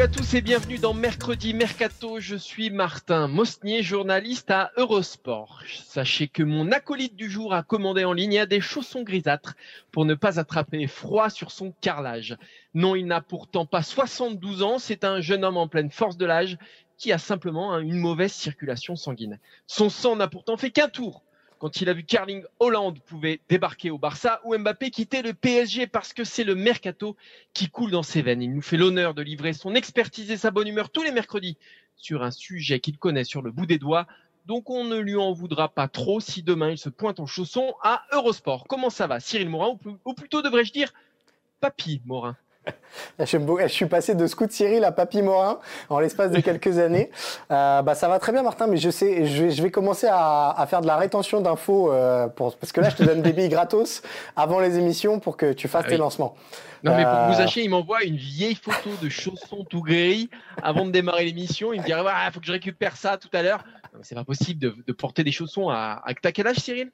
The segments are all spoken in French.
Salut à tous et bienvenue dans Mercredi Mercato. Je suis Martin Mosnier, journaliste à Eurosport. Sachez que mon acolyte du jour a commandé en ligne des chaussons grisâtres pour ne pas attraper froid sur son carrelage. Non, il n'a pourtant pas 72 ans, c'est un jeune homme en pleine force de l'âge qui a simplement une mauvaise circulation sanguine. Son sang n'a pourtant fait qu'un tour quand il a vu Carling Hollande pouvait débarquer au Barça ou Mbappé quitter le PSG parce que c'est le mercato qui coule dans ses veines. Il nous fait l'honneur de livrer son expertise et sa bonne humeur tous les mercredis sur un sujet qu'il connaît sur le bout des doigts. Donc on ne lui en voudra pas trop si demain il se pointe en chausson à Eurosport. Comment ça va Cyril Morin ou plutôt devrais-je dire Papy Morin? Je suis passé de Scout Cyril à Papy Morin en l'espace de quelques années. Euh, bah, ça va très bien, Martin, mais je sais, je vais, commencer à, faire de la rétention d'infos euh, parce que là, je te donne des billes gratos avant les émissions pour que tu fasses ah tes lancements. Non, mais pour que vous euh, sachiez, il m'envoie une vieille photo de chaussons tout gris avant de démarrer l'émission. Il me dirait, il faut que je récupère ça tout à l'heure. C'est pas possible de, porter des chaussons à, à quel âge, Cyril?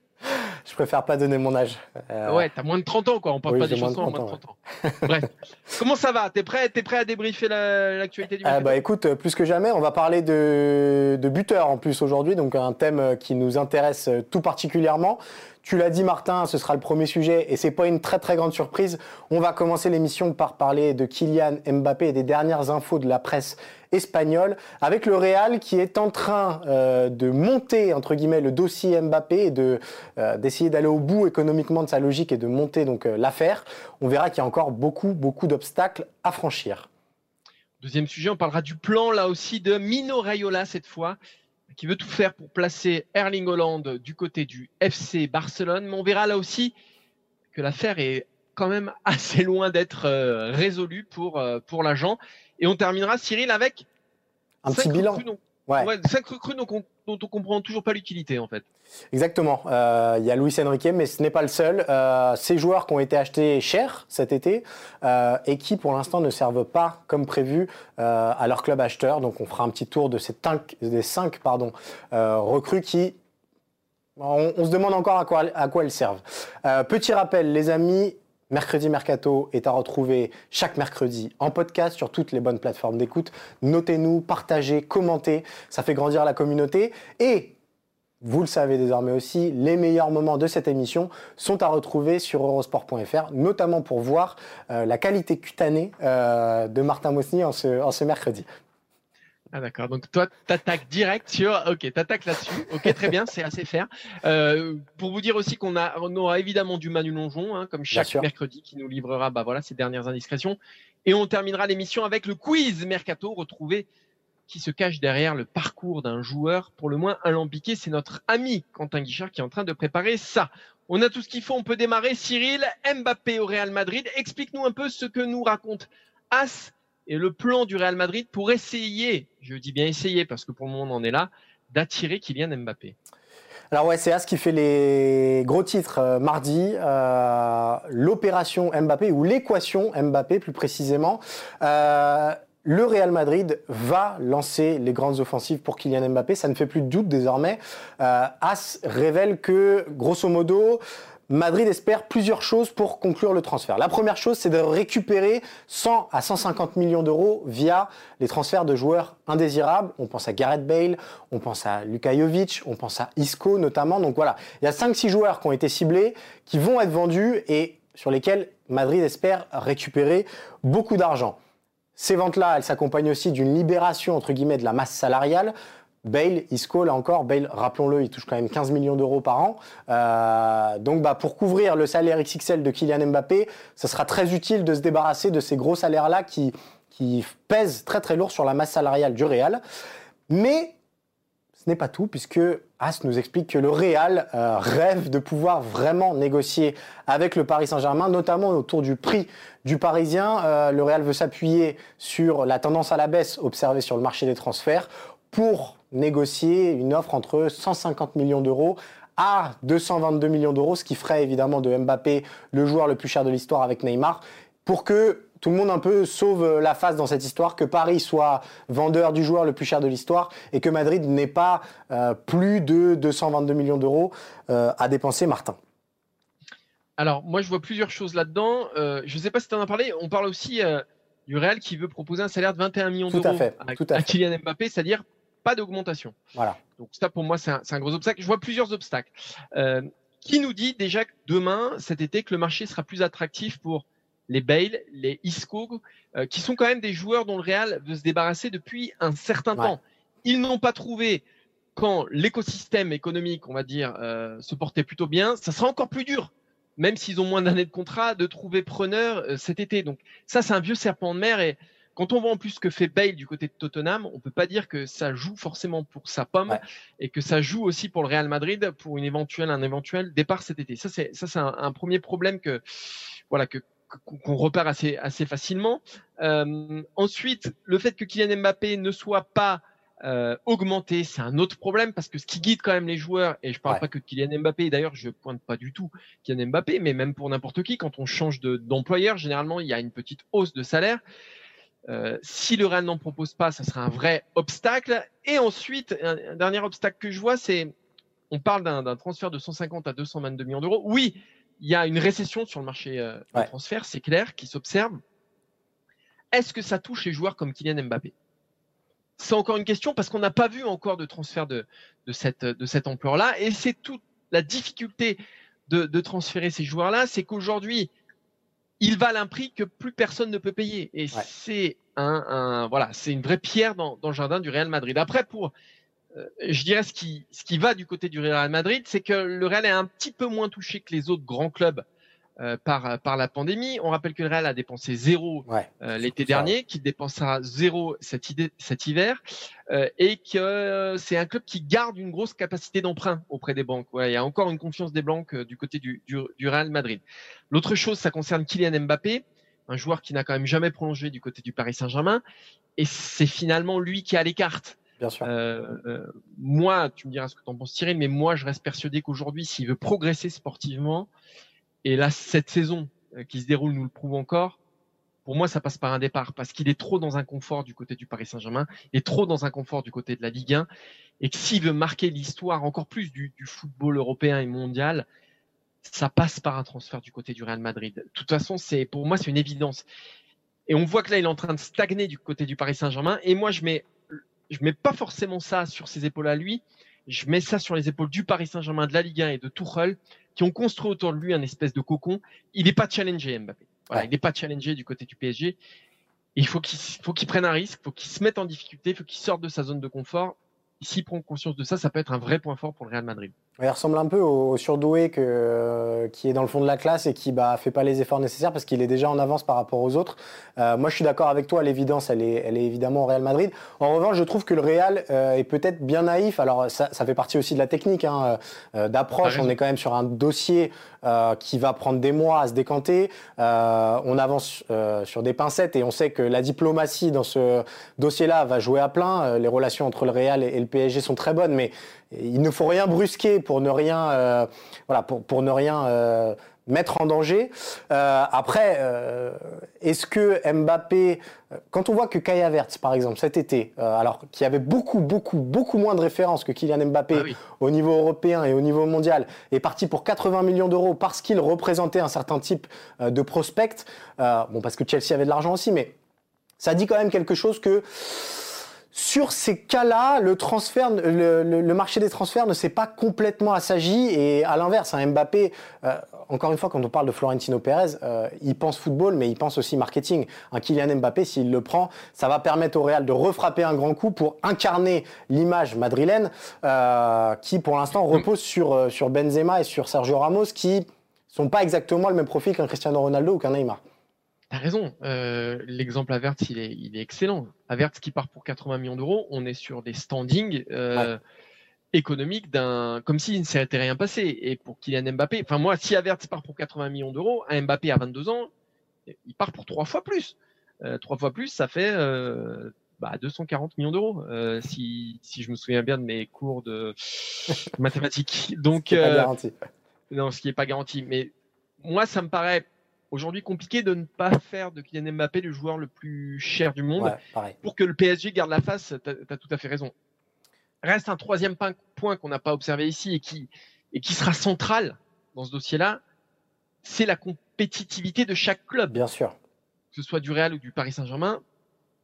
Je préfère pas donner mon âge. Euh... Ouais, t'as moins de 30 ans, quoi. On parle pas des chaussons en moins de 30 ans. Bref. Comment ça va? T'es prêt, es prêt à débriefer l'actualité du ah bah écoute, plus que jamais, on va parler de, de buteurs en plus aujourd'hui, donc un thème qui nous intéresse tout particulièrement. Tu l'as dit Martin, ce sera le premier sujet et c'est pas une très très grande surprise. On va commencer l'émission par parler de Kylian Mbappé et des dernières infos de la presse espagnole avec le Real qui est en train euh, de monter entre guillemets le dossier Mbappé et de euh, d'essayer d'aller au bout économiquement de sa logique et de monter donc euh, l'affaire. On verra qu'il y a encore beaucoup beaucoup d'obstacles à franchir. Deuxième sujet, on parlera du plan là aussi de Mino Raiola cette fois qui veut tout faire pour placer Erling Holland du côté du FC Barcelone. Mais on verra là aussi que l'affaire est quand même assez loin d'être euh, résolue pour, pour l'agent. Et on terminera, Cyril, avec un petit bilan. Ouais. cinq recrues dont on, dont on comprend toujours pas l'utilité en fait. Exactement. Euh, il y a Luis Enrique, mais ce n'est pas le seul. Euh, ces joueurs qui ont été achetés cher cet été euh, et qui pour l'instant ne servent pas comme prévu euh, à leur club acheteur. Donc on fera un petit tour de ces cinq, des cinq pardon, euh, recrues qui on, on, se demande encore à quoi, à quoi elles servent. petit rappel, les amis, Mercredi Mercato est à retrouver chaque mercredi en podcast sur toutes les bonnes plateformes d'écoute. Notez-nous, partagez, commentez, ça fait grandir la communauté. Et vous le savez désormais aussi, les meilleurs moments de cette émission sont à retrouver sur eurosport.fr, notamment pour voir euh, la qualité cutanée euh, de Martin Mosny en ce, en ce mercredi. Ah d'accord, donc toi t'attaques direct sur, ok, t'attaques là-dessus, ok très bien, c'est assez fair. Euh, pour vous dire aussi qu'on a, on aura évidemment du Manu Longeon, hein, comme chaque mercredi, qui nous livrera, bah voilà, ses dernières indiscrétions, et on terminera l'émission avec le quiz mercato, retrouver qui se cache derrière le parcours d'un joueur pour le moins alambiqué, c'est notre ami Quentin Guichard qui est en train de préparer ça. On a tout ce qu'il faut, on peut démarrer. Cyril, Mbappé au Real Madrid, explique-nous un peu ce que nous raconte As et le plan du Real Madrid pour essayer, je dis bien essayer parce que pour le moment on en est là, d'attirer Kylian Mbappé. Alors ouais, c'est As qui fait les gros titres euh, mardi. Euh, L'opération Mbappé ou l'équation Mbappé plus précisément. Euh, le Real Madrid va lancer les grandes offensives pour Kylian Mbappé. Ça ne fait plus de doute désormais. As révèle que, grosso modo, Madrid espère plusieurs choses pour conclure le transfert. La première chose, c'est de récupérer 100 à 150 millions d'euros via les transferts de joueurs indésirables. On pense à Gareth Bale, on pense à Luka Jovic, on pense à Isco notamment. Donc voilà, il y a 5-6 joueurs qui ont été ciblés, qui vont être vendus et sur lesquels Madrid espère récupérer beaucoup d'argent. Ces ventes-là, elles s'accompagnent aussi d'une libération, entre guillemets, de la masse salariale. Bale, Isco, là encore, Bale, rappelons-le, il touche quand même 15 millions d'euros par an. Euh, donc, bah, pour couvrir le salaire XXL de Kylian Mbappé, ce sera très utile de se débarrasser de ces gros salaires-là qui, qui pèse très très lourd sur la masse salariale du Real. Mais ce n'est pas tout, puisque As nous explique que le Real euh, rêve de pouvoir vraiment négocier avec le Paris Saint-Germain, notamment autour du prix du Parisien. Euh, le Real veut s'appuyer sur la tendance à la baisse observée sur le marché des transferts pour négocier une offre entre 150 millions d'euros à 222 millions d'euros, ce qui ferait évidemment de Mbappé le joueur le plus cher de l'histoire avec Neymar, pour que tout le monde un peu sauve la face dans cette histoire, que Paris soit vendeur du joueur le plus cher de l'histoire et que Madrid n'ait pas euh, plus de 222 millions d'euros euh, à dépenser, Martin. Alors, moi, je vois plusieurs choses là-dedans. Euh, je ne sais pas si tu en as parlé. On parle aussi du Real qui veut proposer un salaire de 21 millions d'euros à, à, à, Kylian Mbappé, c'est-à-dire pas d'augmentation. Voilà. Donc ça, pour moi, c'est un, gros obstacle. Je vois plusieurs obstacles. Euh, qui nous dit déjà que demain, cet été, que le marché sera plus attractif pour les Bale, les Isco, euh, qui sont quand même des joueurs dont le Real veut se débarrasser depuis un certain temps. Ils n'ont pas trouvé quand l'écosystème économique, on va dire, euh, se portait plutôt bien, ça sera encore plus dur, même s'ils ont moins d'années de contrat, de trouver preneur cet été. Donc ça, c'est un vieux serpent de mer et quand on voit en plus ce que fait Bale du côté de Tottenham, on peut pas dire que ça joue forcément pour sa pomme et que ça joue aussi pour le Real Madrid pour une éventuelle, un éventuel départ cet été. Ça, c'est, ça, c'est un, premier problème que, voilà, que, qu'on repère assez, assez facilement. Euh, ensuite, le fait que Kylian Mbappé ne soit pas euh, augmenté, c'est un autre problème parce que ce qui guide quand même les joueurs, et je parle pas que de Kylian Mbappé, d'ailleurs je pointe pas du tout Kylian Mbappé, mais même pour n'importe qui, quand on change de, d'employeur, généralement il y a une petite hausse de salaire. Euh, si le Real n'en propose pas, ça sera un vrai obstacle. Et ensuite, un, dernier obstacle que je vois, c'est on parle d'un transfert de 150 à 222 millions d'euros. Oui, il y a une récession sur le marché euh, des transferts, c'est clair, qui s'observe. Est-ce que ça touche les joueurs comme Kylian Mbappé? C'est encore une question parce qu'on n'a pas vu encore de transfert de, de cette, de cette ampleur-là. Et c'est toute la difficulté de, de transférer ces joueurs-là, c'est qu'aujourd'hui, il valent un prix que plus personne ne peut payer. Et c'est un, voilà, c'est une vraie pierre dans, le jardin du Real Madrid. Après, pour, euh, je dirais ce qui, ce qui va du côté du Real Madrid, c'est que le Real est un petit peu moins touché que les autres grands clubs euh, par, par la pandémie. On rappelle que le Real a dépensé zéro euh, l'été dernier, qu'il dépensera zéro cet, cet hiver, euh, et que c'est un club qui garde une grosse capacité d'emprunt auprès des banques. Ouais, il y a encore une confiance des banques du côté du, du, du Real Madrid. L'autre chose, ça concerne Kylian Mbappé, un joueur qui n'a quand même jamais prolongé du côté du Paris Saint-Germain, et c'est finalement lui qui a les cartes. Bien sûr. Euh, moi, tu me diras ce que tu en penses, Thierry, mais moi, je reste persuadé qu'aujourd'hui, s'il veut progresser sportivement, et là, cette saison euh, qui se déroule nous le prouve encore. Pour moi, ça passe par un départ parce qu'il est trop dans un confort du côté du Paris Saint-Germain, et trop dans un confort du côté de la Ligue 1, et que s'il veut marquer l'histoire encore plus du, football européen et mondial, ça passe par un transfert du côté du Real Madrid. De toute façon, c'est pour moi c'est une évidence. Et on voit que là, il est en train de stagner du côté du Paris Saint-Germain. Et moi, je mets, je mets pas forcément ça sur ses épaules à lui. Je mets ça sur les épaules du Paris Saint-Germain, de la Ligue 1 et de Tuchel, qui ont construit autour de lui un espèce de cocon. Il n'est pas challengé, Mbappé. Voilà, Il n'est pas challengé du côté du PSG. il faut qu'il faut qu'il prenne un risque, il faut qu'il se mette en difficulté, il faut qu'il sorte de sa zone de confort. S'il prend conscience de ça, ça peut être un vrai point fort pour le Real Madrid. Il ressemble un peu au, surdoué que, euh, qui est dans le fond de la classe et qui ne bah, fait pas les efforts nécessaires parce qu'il est déjà en avance par rapport aux autres. Euh, moi, je suis d'accord avec toi, l'évidence, elle est, elle est évidemment au Real Madrid. En revanche, je trouve que le Real euh, est peut-être bien naïf. Alors, ça, ça, fait partie aussi de la technique, hein, d'approche. On est quand même sur un dossier qui va prendre des mois à se décanter. on avance sur des pincettes et on sait que la diplomatie dans ce dossier-là va jouer à plein. les relations entre le Real et, et le PSG sont très bonnes, mais il ne faut rien brusquer pour ne rien, euh, voilà, pour, pour, ne rien euh, mettre en danger. Euh, après, euh, est-ce que Mbappé, euh, quand on voit que Kai Havertz, par exemple, cet été, alors qu'il y avait beaucoup, beaucoup, beaucoup moins de références que Kylian Mbappé ah au niveau européen et au niveau mondial, est parti pour 80 millions d'euros parce qu'il représentait un certain type de prospect, bon, parce que Chelsea avait de l'argent aussi, mais ça dit quand même quelque chose que sur ces cas-là, le transfert, le, marché des transferts ne s'est pas complètement assagi et à l'inverse, un Mbappé, euh, encore une fois, quand on parle de Florentino Pérez, euh, il pense football, mais il pense aussi marketing. Un Kylian Mbappé, s'il le prend, ça va permettre au Real de refrapper un grand coup pour incarner l'image madrilène euh, qui, pour l'instant, repose sur, sur Benzema et sur Sergio Ramos, qui sont pas exactement le même profil qu'un Cristiano Ronaldo ou qu'un Neymar. T'as raison. Euh, L'exemple Avertz, il est, il est excellent. Avertz qui part pour 80 millions d'euros, on est sur des standings euh, économiques d'un, comme s'il ne s'était rien passé. Et pour Kylian Mbappé, enfin moi, si Avertz part pour 80 millions d'euros, un Mbappé à 22 ans, il part pour trois fois plus. Euh, trois fois plus, ça fait euh, bah, 240 millions d'euros, si, si je me souviens bien de mes cours de mathématiques. Donc, C'est pas garanti. non, ce qui n'est pas garanti. Mais moi, ça me paraît aujourd'hui compliqué de ne pas faire de Kylian Mbappé le joueur le plus cher du monde Ouais, pour que le PSG garde la face. Tu as, tout à fait raison. Reste un troisième point qu'on n'a pas observé ici et qui, et qui sera central dans ce dossier-là, c'est la compétitivité de chaque club Bien sûr. que ce soit du Real ou du Paris Saint-Germain,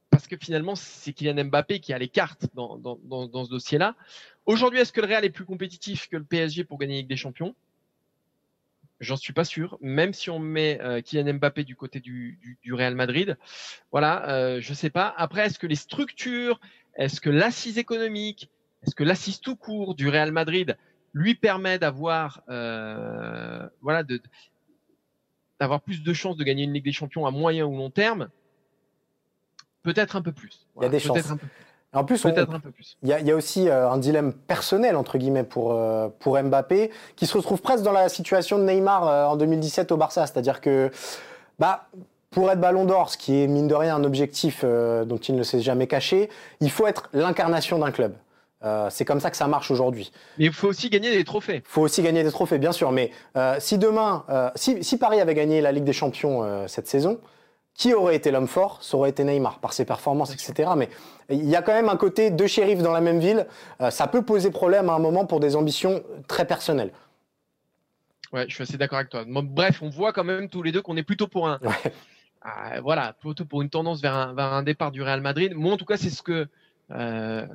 parce que finalement, c'est Kylian Mbappé qui a les cartes dans, dans, dans, dans ce dossier-là. Aujourd'hui, est-ce que le Real est plus compétitif que le PSG pour gagner la Ligue des Champions? J'en suis pas sûr. Même si on met euh, Kylian Mbappé du côté du, du, du Real Madrid, voilà, euh, je sais pas. Après, est-ce que les structures, est-ce que l'assise économique, est-ce que l'assise tout court du Real Madrid lui permet d'avoir, euh, voilà, de, d'avoir plus de chances de gagner une Ligue des Champions à moyen ou long terme, peut-être un peu plus. Il y a des chances. En plus, on- Peut-être un peu plus. il y, a, il y a aussi euh, un dilemme personnel, entre guillemets, pour, euh, pour Mbappé, qui se retrouve presque dans la situation de Neymar euh, en 2017 au Barça. C'est-à-dire que, bah, pour être ballon d'or, ce qui est mine de rien un objectif euh, dont il ne s'est jamais caché, il faut être l'incarnation d'un club. Euh, c'est comme ça que ça marche aujourd'hui. Mais il faut aussi gagner des trophées. Il faut aussi gagner des trophées, bien sûr. Mais euh, si demain, si, si Paris avait gagné la Ligue des Champions cette saison, qui aurait été l'homme fort Ça aurait été Neymar, par ses performances, etc. Mais il y a quand même un côté deux shérifs dans la même ville. Euh, ça peut poser problème à un moment pour des ambitions très personnelles. Ouais, je suis assez d'accord avec toi. Bref, on voit quand même tous les deux qu'on est plutôt pour un, Ouais. Ah, voilà, plutôt pour une tendance vers un, vers un départ du Real Madrid. Moi, en tout cas, c'est ce que euh,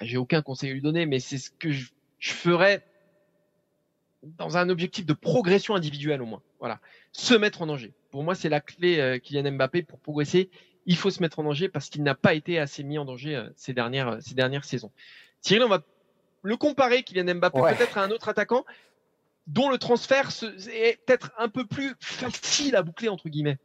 j'ai aucun conseil à lui donner, mais c'est ce que je, je ferais dans un objectif de progression individuelle au moins. Voilà, se mettre en danger. Pour moi, c'est la clé euh, Kylian Mbappé pour progresser. Il faut se mettre en danger parce qu'il n'a pas été assez mis en danger euh, ces dernières euh, ces dernières saisons. Cyril, on va le comparer Kylian Mbappé Ouais. peut-être à un autre attaquant dont le transfert est peut-être un peu plus facile à boucler entre guillemets.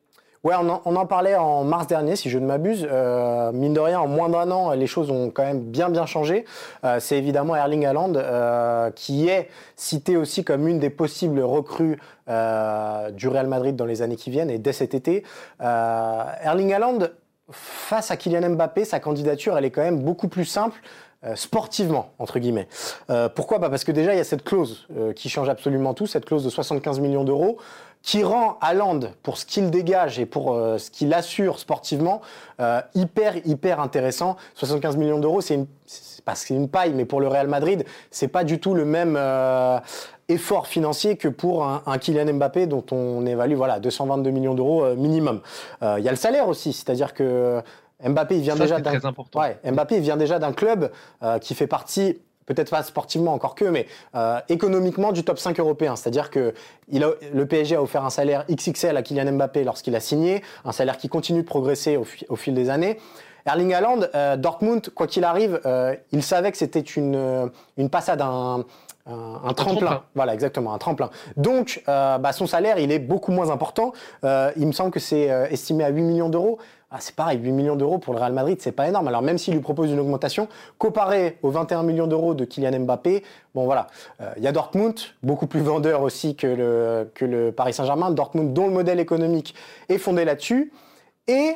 Ouais, on en, parlait en mars dernier, si je ne m'abuse. Euh, mine de rien, en moins d'un an, les choses ont quand même bien bien changé. Euh, c'est évidemment Erling Haaland euh, qui est cité aussi comme une des possibles recrues du Real Madrid dans les années qui viennent et dès cet été. Erling Haaland, face à Kylian Mbappé, sa candidature, elle est quand même beaucoup plus simple. sportivement, entre guillemets. Pourquoi? Bah Parce que déjà, il y a cette clause qui change absolument tout, cette clause de 75 millions d'euros, qui rend Haaland, pour ce qu'il dégage et pour euh, ce qu'il assure sportivement, euh, hyper, hyper intéressant. 75 millions d'euros, c'est une, pas que c'est une paille, mais pour le Real Madrid, c'est pas du tout le même euh, effort financier que pour un, un Kylian Mbappé dont on évalue voilà 222 millions d'euros euh, minimum. Euh, Il y a le salaire aussi, c'est-à-dire que Mbappé il vient Ça, déjà d'un. Ouais, Mbappé il vient déjà d'un club euh, qui fait partie peut-être pas sportivement encore que, mais euh, économiquement du top 5 européen. C'est-à-dire que il a- le PSG a offert un salaire XXL à Kylian Mbappé lorsqu'il a signé, un salaire qui continue de progresser au, fi- au fil des années. Erling Haaland, euh, Dortmund, quoi qu'il arrive, euh, il savait que c'était une, une passade, un, un, un tremplin. tremplin. Voilà, exactement, un tremplin. Donc, euh, bah, son salaire, il est beaucoup moins important. Euh, il me semble que c'est euh, estimé à 8 millions d'euros. Ah, c'est pareil, 8 millions d'euros pour le Real Madrid, c'est pas énorme. Alors même s'il lui propose une augmentation, comparé aux 21 millions d'euros de Kylian Mbappé, bon voilà, Euh, il y a Dortmund, beaucoup plus vendeur aussi que le, Paris Saint-Germain, Dortmund dont le modèle économique est fondé là-dessus. Et,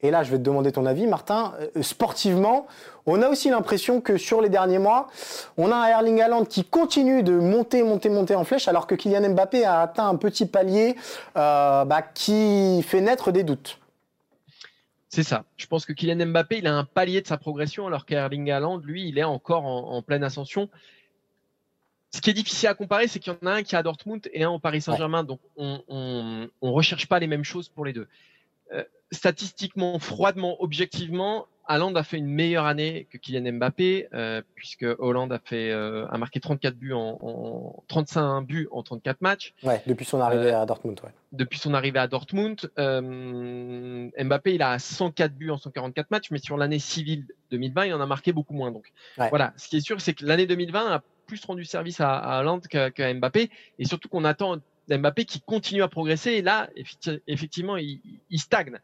et là je vais te demander ton avis Martin, euh, sportivement, on a aussi l'impression que sur les derniers mois, on a un Erling Haaland qui continue de monter, monter, monter en flèche, alors que Kylian Mbappé a atteint un petit palier euh, bah, qui fait naître des doutes. C'est ça. Je pense que Kylian Mbappé, il a un palier de sa progression, alors qu'Erling Haaland, lui, il est encore en, en pleine ascension. Ce qui est difficile à comparer, c'est qu'il y en a un qui est à Dortmund et un au Paris Saint-Germain. Donc, on, on recherche pas les mêmes choses pour les deux. Euh, statistiquement, froidement, objectivement, Haaland a fait une meilleure année que Kylian Mbappé, euh, puisque Hollande a fait euh, a marqué 34 buts en, en 35 buts en 34 matchs Ouais, depuis son arrivée à Dortmund. Ouais. depuis son arrivée à Dortmund. Euh, Mbappé, il a 104 buts en 144 matchs, mais sur l'année civile 2020, il en a marqué beaucoup moins. Donc Ouais. voilà, ce qui est sûr, c'est que l'année 2020 a plus rendu service à, à Haaland qu'à qu'à Mbappé, et surtout qu'on attend Mbappé qui continue à progresser. Et là, effectivement, il, stagne.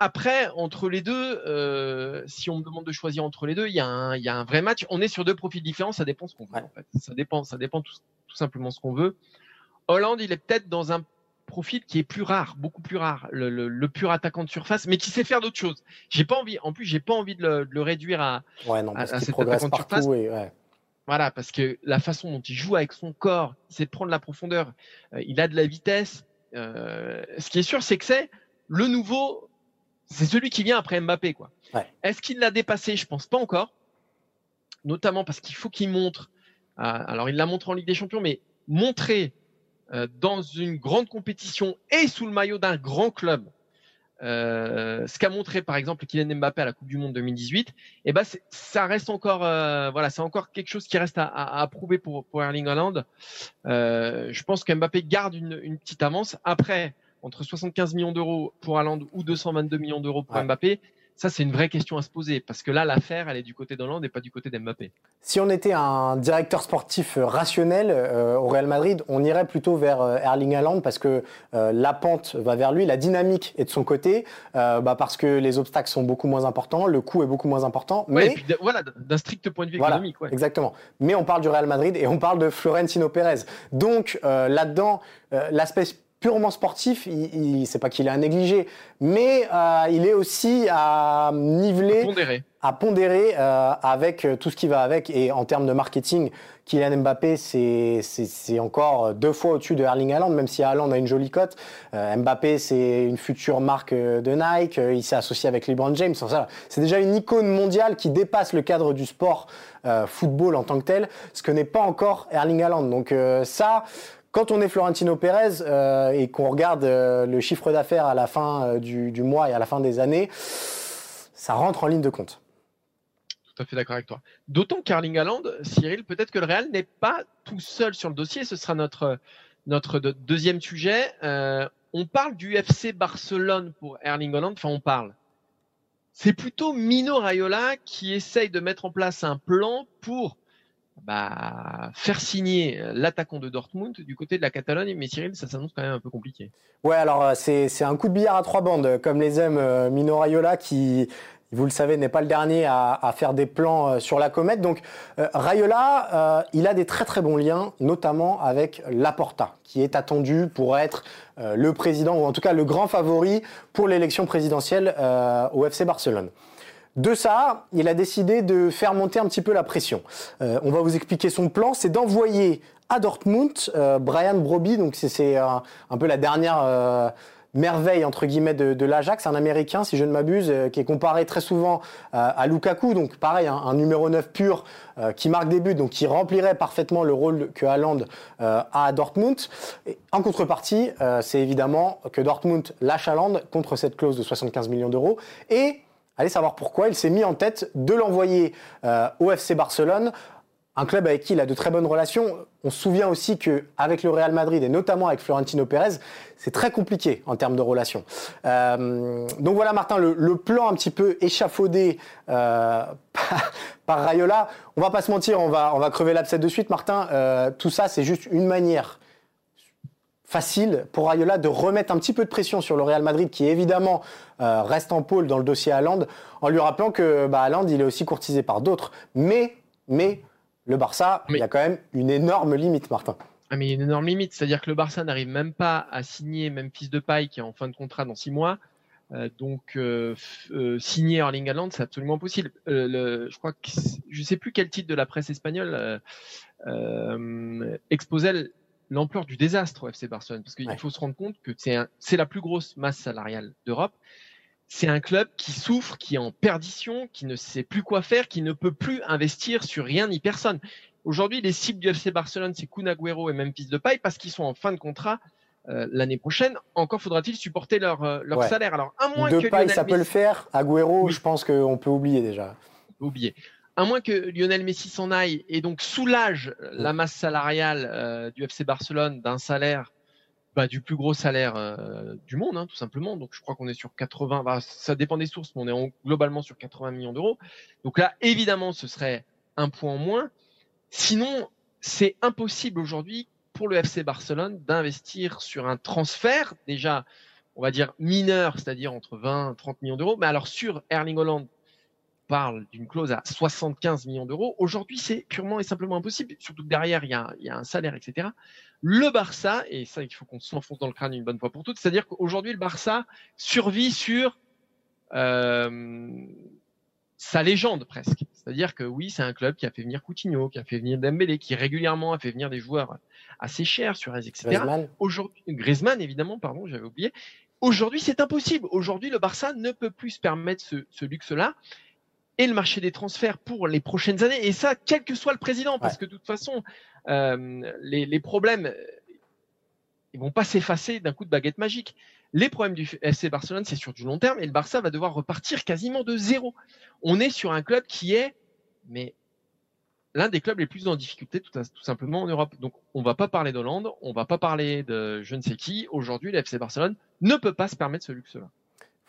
Après, entre les deux, euh, si on me demande de choisir entre les deux, il y, a un, vrai match. On est sur deux profils différents, ça dépend ce qu'on veut. En fait. Ça dépend, ça dépend tout, simplement ce qu'on veut. Hollande, il est peut-être dans un profil qui est plus rare, beaucoup plus rare, le, pur attaquant de surface, mais qui sait faire d'autres choses. J'ai pas envie, en plus, j'ai pas envie de le, réduire à, ouais, non, parce cet attaquant de surface. ouais. Voilà, parce que la façon dont il joue avec son corps, c'est de prendre la profondeur. Euh, il a de la vitesse. Euh, ce qui est sûr, c'est que c'est le nouveau, c'est celui qui vient après Mbappé, quoi. Est-ce qu'il l'a dépassé? Je pense pas encore, notamment parce qu'il faut qu'il montre. Euh, alors, il l'a montré en Ligue des Champions, mais montrer dans une grande compétition et sous le maillot d'un grand club euh, ce qu'a montré par exemple Kylian Mbappé à la Coupe du Monde 2018, et eh ben ça reste encore euh, voilà, c'est encore quelque chose qui reste à, à, prouver pour, pour Erling Haaland. Euh, je pense qu'Mbappé garde une, une, petite avance. Après, entre 75 millions d'euros pour Haaland ou 222 millions d'euros pour Mbappé, ça, c'est une vraie question à se poser parce que là, l'affaire, elle est du côté d'Hollande et pas du côté d'Mbappé. Si on était un directeur sportif rationnel euh, au Real Madrid, on irait plutôt vers euh, Erling Haaland parce que euh, la pente va vers lui, la dynamique est de son côté, bah, parce que les obstacles sont beaucoup moins importants, le coût est beaucoup moins important. mais et puis, voilà, d'un strict point de vue économique. Ouais. Exactement. Mais on parle du Real Madrid et on parle de Florentino Pérez. Donc là-dedans, l'aspect purement sportif, il, c'est pas qu'il est à négliger, mais euh, il est aussi à niveler, à pondérer, euh, avec euh, tout ce qui va avec. Et en termes de marketing, Kylian Mbappé, c'est, c'est, encore deux fois au-dessus de Erling Haaland, même si Haaland a une jolie cote. Mbappé, c'est une future marque de Nike. il s'est associé avec LeBron James. C'est déjà une icône mondiale qui dépasse le cadre du sport football en tant que tel, ce que n'est pas encore Erling Haaland. Donc ça quand on est Florentino Pérez euh, et qu'on regarde euh, le chiffre d'affaires à la fin euh, du, mois et à la fin des années, ça rentre en ligne de compte. Tout à fait d'accord avec toi. D'autant qu'Erling Haaland, Cyril, peut-être que le Real n'est pas tout seul sur le dossier. Ce sera notre, notre deuxième sujet. on parle du FC Barcelone pour Erling Haaland. Enfin, on parle. C'est plutôt Mino Raiola qui essaye de mettre en place un plan pour bah, faire signer l'attaquant de Dortmund du côté de la Catalogne, mais Cyril, ça s'annonce quand même un peu compliqué. Ouais, alors euh, c'est un coup de billard à trois bandes, comme les aime euh, Mino Raiola, qui, vous le savez, n'est pas le dernier à, faire des plans euh, sur la comète. Donc Raiola, il a des très très bons liens, notamment avec Laporta, qui est attendu pour être le président, ou en tout cas le grand favori pour l'élection présidentielle au FC Barcelone. De ça, il a décidé de faire monter un petit peu la pression. Euh, on va vous expliquer son plan, c'est d'envoyer à Dortmund euh, Brian Broby, donc c'est un, peu la dernière euh, merveille entre guillemets de, l'Ajax, un Américain si je ne m'abuse, qui est comparé très souvent à Lukaku, donc pareil, un, numéro 9 pur qui marque des buts, donc qui remplirait parfaitement le rôle que Haaland a à Dortmund. en contrepartie, c'est évidemment que Dortmund lâche Haaland contre cette clause de 75 millions d'euros et Allez savoir pourquoi il s'est mis en tête de l'envoyer euh, au FC Barcelone, un club avec qui il a de très bonnes relations. On se souvient aussi qu'avec le Real Madrid et notamment avec Florentino Pérez, c'est très compliqué en termes de relations. Euh, donc voilà Martin, le, plan un petit peu échafaudé euh, par Rayola. On va pas se mentir, on va, crever l'abcès de suite Martin. tout ça c'est juste une manière facile pour Rayola de remettre un petit peu de pression sur le Real Madrid, qui évidemment euh, reste en pôle dans le dossier Haaland, en lui rappelant que bah, Haaland, il est aussi courtisé par d'autres. Mais, mais le Barça, il y a quand même une énorme limite, Martin. Ah, mais il y a une énorme limite, c'est-à-dire que le Barça n'arrive même pas à signer même fils de paille qui est en fin de contrat dans six mois. Euh, donc euh, signer Erling Haaland, c'est absolument impossible. Le, je crois que je sais plus quel titre de la presse espagnole exposait l'ampleur du désastre au FC Barcelone, parce qu'il faut se rendre compte que c'est la plus grosse masse salariale d'Europe. C'est un club qui souffre, qui est en perdition, qui ne sait plus quoi faire, qui ne peut plus investir sur rien ni personne. Aujourd'hui, les cibles du FC Barcelone, c'est Kun Agüero et Memphis Depay parce qu'ils sont en fin de contrat euh, l'année prochaine. Encore faudra-t-il supporter leur, euh, leur salaire. Alors, un moins que Lionel ça peut le faire. Agüero, je pense qu'on peut oublier déjà. Oublier à moins que Lionel Messi s'en aille et donc soulage la masse salariale euh, du FC Barcelone d'un salaire, bah, du plus gros salaire euh, du monde, hein, tout simplement. Donc je crois qu'on est sur 80, bah, ça dépend des sources, mais on est globalement sur 80 millions d'euros. Donc là, évidemment, ce serait un point en moins. Sinon, c'est impossible aujourd'hui pour le FC Barcelone d'investir sur un transfert déjà, on va dire mineur, c'est-à-dire entre 20 et 30 millions d'euros. Mais alors sur Erling Holland, parle d'une clause à 75 millions d'euros. Aujourd'hui, c'est purement et simplement impossible, surtout que derrière, il y, a, il y a un salaire, etc. Le Barça, et ça, il faut qu'on s'enfonce dans le crâne une bonne fois pour toutes, c'est-à-dire qu'aujourd'hui, le Barça survit sur euh, sa légende presque. C'est-à-dire que oui, c'est un club qui a fait venir Coutinho, qui a fait venir Dembélé, qui régulièrement a fait venir des joueurs assez chers sur etc. Griezmann. Aujourd'hui, Griezmann, évidemment, pardon, j'avais oublié. Aujourd'hui, c'est impossible. Aujourd'hui, le Barça ne peut plus se permettre ce, ce luxe-là et le marché des transferts pour les prochaines années. Et ça, quel que soit le président, parce que de toute façon, euh, les, les, problèmes, ils vont pas s'effacer d'un coup de baguette magique. Les problèmes du FC Barcelone, c'est sur du long terme, et le Barça va devoir repartir quasiment de zéro. On est sur un club qui est, mais l'un des clubs les plus en difficulté tout, tout simplement en Europe. Donc on va pas parler d'Hollande, on va pas parler de je ne sais qui. Aujourd'hui, le FC Barcelone ne peut pas se permettre ce luxe-là.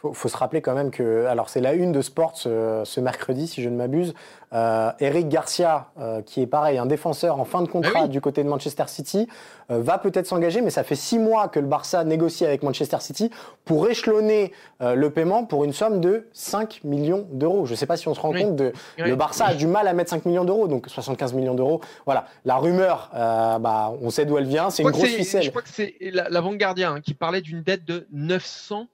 Faut, faut se rappeler quand même que, alors c'est la une de Sport ce, ce mercredi, si je ne m'abuse. Euh, Eric Garcia, euh, qui est pareil, un défenseur en fin de contrat Ah oui. du côté de Manchester City, euh, va peut-être s'engager, mais ça fait six mois que le Barça négocie avec Manchester City pour échelonner euh, le paiement pour une somme de 5 millions d'euros. Je ne sais pas si on se rend Oui. compte de. Oui. Le Barça a du mal à mettre 5 millions d'euros, donc 75 millions d'euros. Voilà, la rumeur, euh, bah, on sait d'où elle vient, c'est une grosse ficelle. Je crois que c'est la- l'avant-gardien hein, qui parlait d'une dette de 900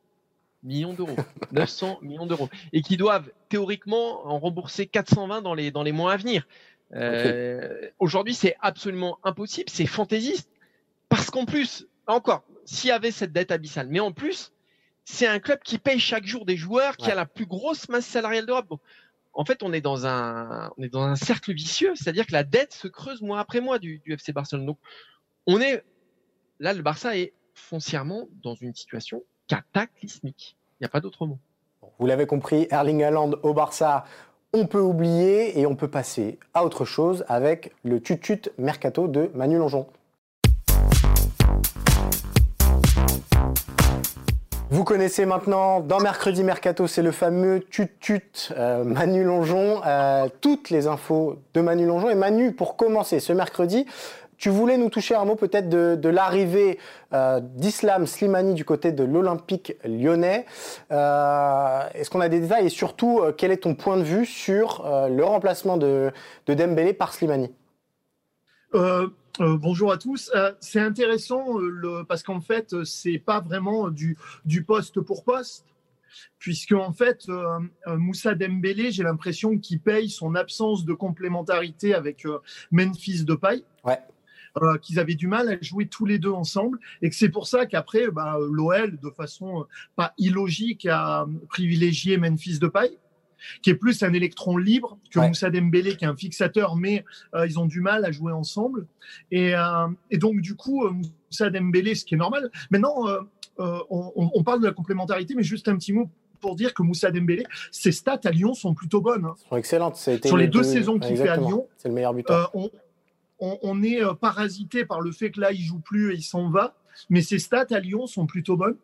millions d'euros. 900 millions d'euros. Et qui doivent théoriquement en rembourser 420 dans les, dans les mois à venir. Euh, Aujourd'hui, c'est absolument impossible, c'est fantaisiste. Parce qu'en plus, encore, s'il y avait cette dette abyssale, mais en plus, c'est un club qui paye chaque jour des joueurs, qui Ouais. a la plus grosse masse salariale d'Europe. Bon, en fait, on est dans un, on est dans un cercle vicieux, c'est-à-dire que la dette se creuse mois après mois du, du FC Barcelone. Donc, on est là, le Barça est foncièrement dans une situation cataclysmique. Il n'y a pas d'autre mot. Vous l'avez compris, Erling Haaland au Barça, on peut oublier et on peut passer à autre chose avec le tutut mercato de Manu Longeon. Vous connaissez maintenant, dans Mercredi Mercato, c'est le fameux tutut euh, Manu Longeon. Euh, toutes les infos de Manu Longeon. Et Manu, pour commencer ce mercredi, tu voulais nous toucher un mot peut-être de, de l'arrivée euh, d'Islam Slimani du côté de l'Olympique lyonnais. Euh, Est-ce qu'on a des détails? Et surtout, euh, quel est ton point de vue sur euh, le remplacement de, de Dembélé par Slimani? Euh, bonjour à tous. Euh, c'est intéressant euh, le, parce qu'en fait, c'est pas vraiment du, du poste pour poste, puisque en fait, Moussa Dembélé, j'ai l'impression qu'il paye son absence de complémentarité avec Memphis Depay. Ouais. Euh, qu'ils avaient du mal à jouer tous les deux ensemble et que c'est pour ça qu'après bah, l'OL de façon euh, pas illogique a privilégié Memphis Depay qui est plus un électron libre que Ouais. Moussa Dembélé qui est un fixateur mais euh, ils ont du mal à jouer ensemble et, euh, et donc du coup euh, Moussa Dembélé ce qui est normal maintenant euh, euh, on, on- parle de la complémentarité mais juste un petit mot pour dire que Moussa Dembélé ses stats à Lyon sont plutôt bonnes hein. Sont excellentes. Sur les deux saisons qu'il fait à. Lyon, C'est le meilleur buteur. Euh, on, on- on est euh, parasité par le fait que là, il joue plus et il s'en va, mais ses stats à Lyon sont plutôt bonnes.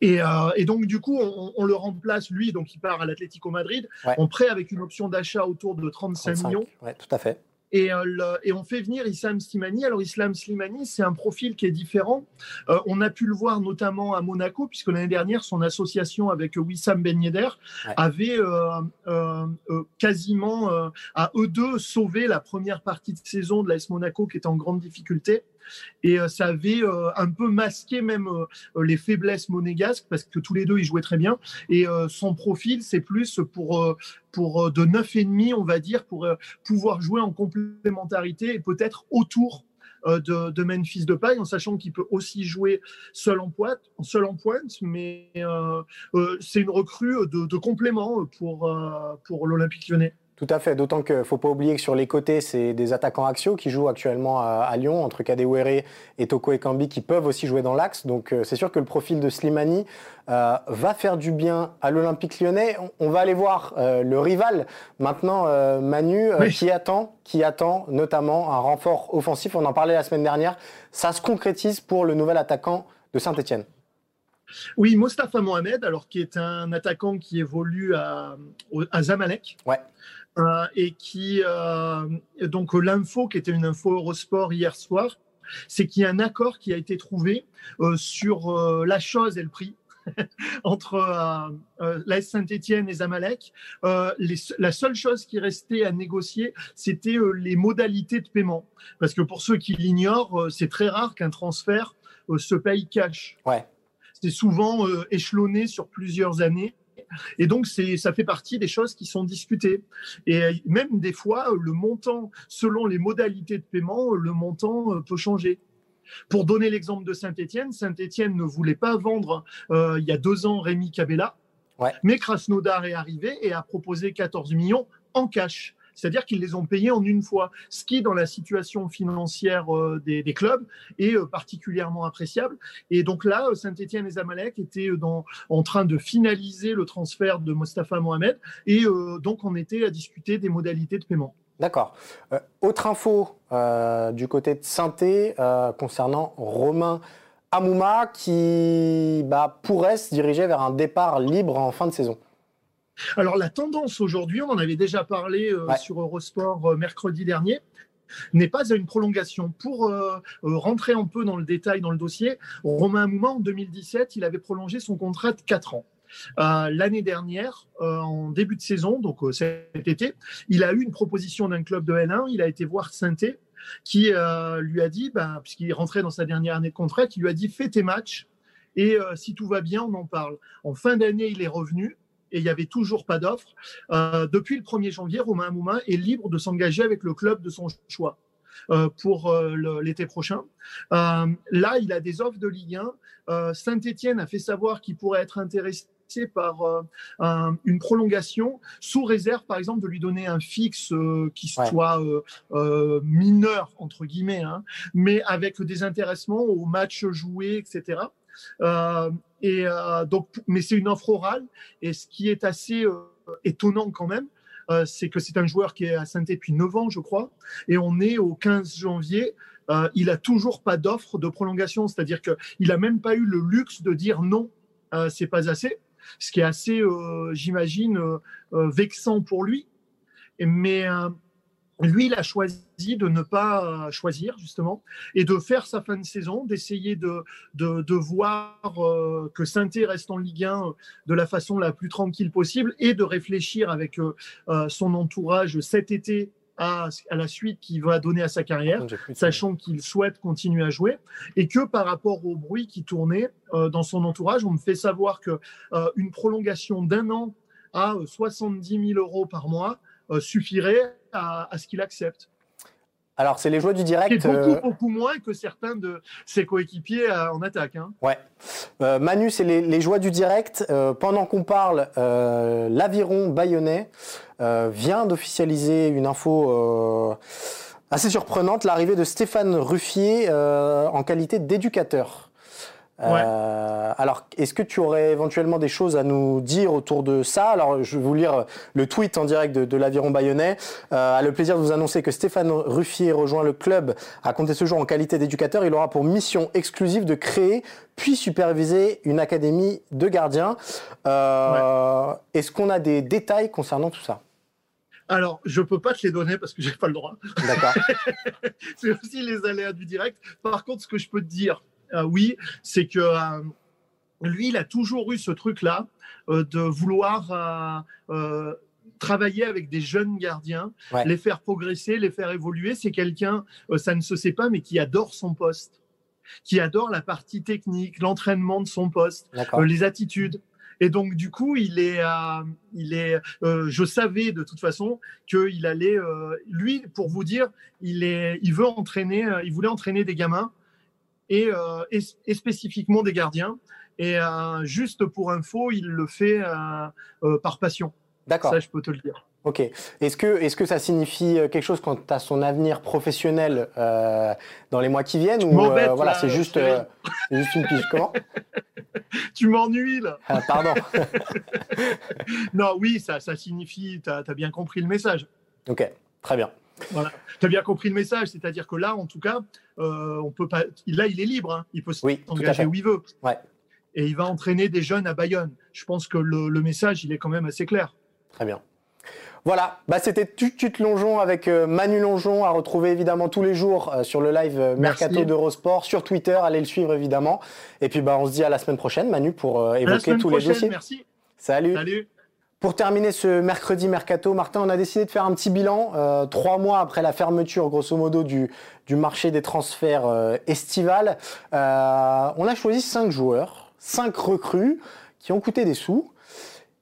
Et, euh, et donc, du coup, on, on le remplace, lui, donc il part à l'Atlético Madrid, Ouais. en prêt avec une option d'achat autour de 35, 35. millions. Ouais, tout à fait. Et, euh, le- et on fait venir Islam Slimani. Alors, Islam Slimani, c'est un profil qui est différent. Euh, on a pu le voir notamment à Monaco, puisque l'année dernière, son association avec Wissam Ben Yedder Ouais. avait euh, quasiment, à eux deux, sauvé la première partie de saison de l'AS Monaco, qui était en grande difficulté. Et euh, ça avait euh, un peu masqué même euh, les faiblesses monégasques, parce que tous les deux, ils jouaient très bien. Et son profil, c'est plus pour, pour de 9,5, on va dire, pour pouvoir jouer en complémentarité et peut-être autour de, de Memphis Depay, en sachant qu'il peut aussi jouer seul en pointe, seul en pointe mais c'est une recrue de, de complément pour, pour l'Olympique lyonnais. Tout à fait, d'autant qu'il ne faut pas oublier que sur les côtés, c'est des attaquants axiaux qui jouent actuellement à, à Lyon, entre Kadewere et Toko Ekambi, qui peuvent aussi jouer dans l'axe. Donc euh, c'est sûr que le profil de Slimani euh, va faire du bien à l'Olympique lyonnais. On, on va aller voir euh, le rival maintenant, Manu, Oui. qui attend, qui attend notamment un renfort offensif. On en parlait la semaine dernière. Ça se concrétise pour le nouvel attaquant de Saint-Etienne. Oui, Mostafa Mohamed, alors qui est un attaquant qui évolue à, Zamalek. Ouais. Euh, et qui, euh, donc l'info, qui était une info Eurosport hier soir, c'est qu'il y a un accord qui a été trouvé euh, sur euh, la chose et le prix entre euh, l'AS Saint-Etienne et Zamalek. Euh, les- la seule chose qui restait à négocier, c'était euh, les modalités de paiement. Parce que pour ceux qui l'ignorent, euh, c'est très rare qu'un transfert euh, se paye cash. Ouais. C'est souvent euh, échelonné sur plusieurs années. Et donc, c'est, ça fait partie des choses qui sont discutées. Et euh, même des fois, euh, le montant, selon les modalités de paiement, euh, le montant peut changer. Pour donner l'exemple de Saint-Etienne, Saint-Etienne ne voulait pas vendre euh, il y a deux ans Rémi Cabella, Ouais. mais Krasnodar est arrivé et a proposé 14 millions en cash. C'est-à-dire qu'ils les ont payés en une fois, ce qui, dans la situation financière euh, des, clubs, est euh, particulièrement appréciable. Et donc là, euh, Saint-Etienne et Zamalek étaient en train de finaliser le transfert de Mostafa Mohamed, et donc on était à discuter des modalités de paiement. D'accord. Autre info du côté de Sainté euh, concernant Romain Amouma qui bah, pourrait se diriger vers un départ libre en fin de saison. Alors la tendance aujourd'hui, on en avait déjà parlé euh, Ouais. sur Eurosport euh, mercredi dernier, n'est pas à une prolongation. Pour euh, rentrer un peu dans le détail dans le dossier, Romain Amouma, en 2017, il avait prolongé son contrat de 4 ans. L'année dernière, en début de saison, donc cet été, il a eu une proposition d'un club de L1, il a été voir Sainté, qui lui a dit, ben, puisqu'il rentrait dans sa dernière année de contrat, qui lui a dit fais tes matchs et si tout va bien, on en parle. En fin d'année, il est revenu et il n'y avait toujours pas d'offre. Euh, depuis le 1er janvier, Romain Amouma est libre de s'engager avec le club de son choix euh, pour euh, l'été prochain. Là, il a des offres de Ligue 1. Euh, Saint-Etienne a fait savoir qu'il pourrait être intéressé par un- une prolongation sous réserve, par exemple, de lui donner un fixe qui soit mineur, entre guillemets, hein, mais avec des intéressements aux matchs joués, etc. Euh, euh, mais c'est une offre orale. Et ce qui est assez euh, étonnant quand même, c'est que c'est un joueur qui est à saint depuis 9 ans, je crois, et on est au 15 janvier. Il a toujours pas d'offre de prolongation, c'est-à-dire qu'il a même pas eu le luxe de dire non, euh, c'est pas assez, ce qui est assez, j'imagine, vexant pour lui. Mais lui, il a choisi de ne pas euh, choisir, justement, et de faire sa fin de saison, d'essayer de, de, de voir euh, que saint reste en Ligue 1 euh, de la façon la plus tranquille possible et de réfléchir avec euh, son entourage cet été à, à la suite qu'il va donner à sa carrière sachant qu'il souhaite continuer à jouer, et que par rapport au bruit qui tournait dans son entourage, on me fait savoir que une prolongation d'un an à euh, 70 000 euros par mois suffirait à, à ce qu'il accepte. Alors, c'est les joies du C'est direct. beaucoup, euh, beaucoup moins que certains de ses coéquipiers euh, en attaque. hein. Ouais. Euh, Manu, c'est les, les joies du direct. Euh, pendant qu'on parle, euh, l'aviron bayonnais euh, vient d'officialiser une info euh, assez surprenante, l'arrivée de Stéphane Ruffier euh, en qualité d'éducateur. Euh, alors, est-ce que tu aurais éventuellement des choses à nous dire autour de ça? Alors, je vais vous lire le tweet en direct de, de l'Aviron Bayonnais. Euh, a le plaisir de vous annoncer que Stéphane Ruffier rejoint le club à compter ce jour en qualité d'éducateur. Il aura pour mission exclusive de créer puis superviser une académie de gardiens. Euh, Est-ce qu'on a des détails concernant tout ça? Alors, je peux pas te les donner parce que j'ai pas le droit. D'accord. c'est aussi les aléas du direct. Par contre, ce que je peux te dire, oui, c'est que euh, lui, il a toujours eu ce truc-là euh, de vouloir euh, euh, travailler avec des jeunes gardiens, Ouais. les faire progresser, les faire évoluer. C'est quelqu'un, euh, ça ne se sait pas, mais qui adore son poste, qui adore la partie technique, l'entraînement de son poste euh, les attitudes. Et donc, du coup, il est, euh, il est, euh, je savais de toute façon qu'il allait, euh, lui, pour vous dire, il est, il veut entraîner, euh, il voulait entraîner des gamins et, euh, et, et spécifiquement des gardiens. Et euh, juste pour info, il le fait euh, par passion. D'accord. Ça, je peux te le dire. Ok. Est-ce que, est-ce que ça signifie quelque chose quant à son avenir professionnel euh, dans les mois qui viennent ou voilà, là, c'est juste, euh, juste une. Comment? Tu m'ennuies là. Ah, Pardon. Non, oui, ça, ça signifie, tu as, bien compris le message. Ok. Très bien. Voilà. Tu as bien compris le message, c'est-à-dire que là, en tout cas, euh, on peut pas. Là, il est libre, hein. il peut Oui, s'engager où il veut. Ouais. Et il va entraîner des jeunes à Bayonne. Je pense que le, le message, il est quand même assez clair. Très bien. Voilà, bah, c'était Tut Longeon avec euh, Manu Longeon à retrouver évidemment tous les jours euh, sur le live euh, Mercato d'Eurosport, sur Twitter, allez le suivre évidemment. Et puis bah, on se dit à la semaine prochaine Manu pour évoquer tous les dossiers. Merci. Salut. Salut. Pour terminer ce mercredi mercato, Martin, on a décidé de faire un petit bilan trois mois après la fermeture, grosso modo, du, marché des transferts estival. on a choisi cinq joueurs, cinq recrues qui ont coûté des sous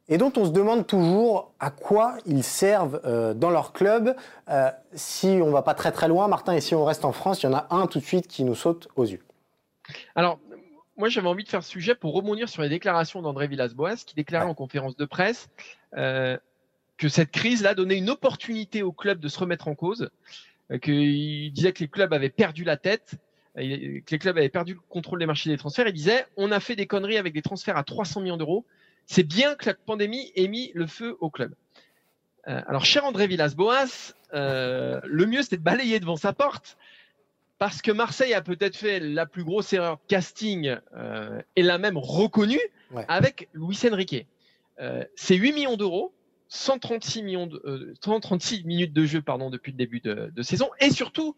et dont on se demande toujours à quoi ils servent euh, dans leur club. Euh, si on va pas très très loin, Martin, et si on reste en France, il y en a un tout de suite qui nous saute aux yeux. Alors, moi j'avais envie de faire ce sujet pour rebondir sur les déclarations d'André Villas-Boas, qui déclarait en conférence de presse euh, que cette crise-là donnait une opportunité au club de se remettre en cause, qu'il disait que les clubs avaient perdu la tête, que les clubs avaient perdu le contrôle des marchés des transferts. Il disait on a fait des conneries avec des transferts à 300 millions d'euros c'est bien que la pandémie ait mis le feu au club. Euh, alors, cher André Villas-Boas, euh, le mieux c'était de balayer devant sa porte parce que Marseille a peut-être fait la plus grosse erreur de casting euh, et l'a même reconnu avec Luis Enrique. c'est 8 millions d'euros, 136, millions de, 136 minutes de jeu pardon, depuis le début de, de saison et surtout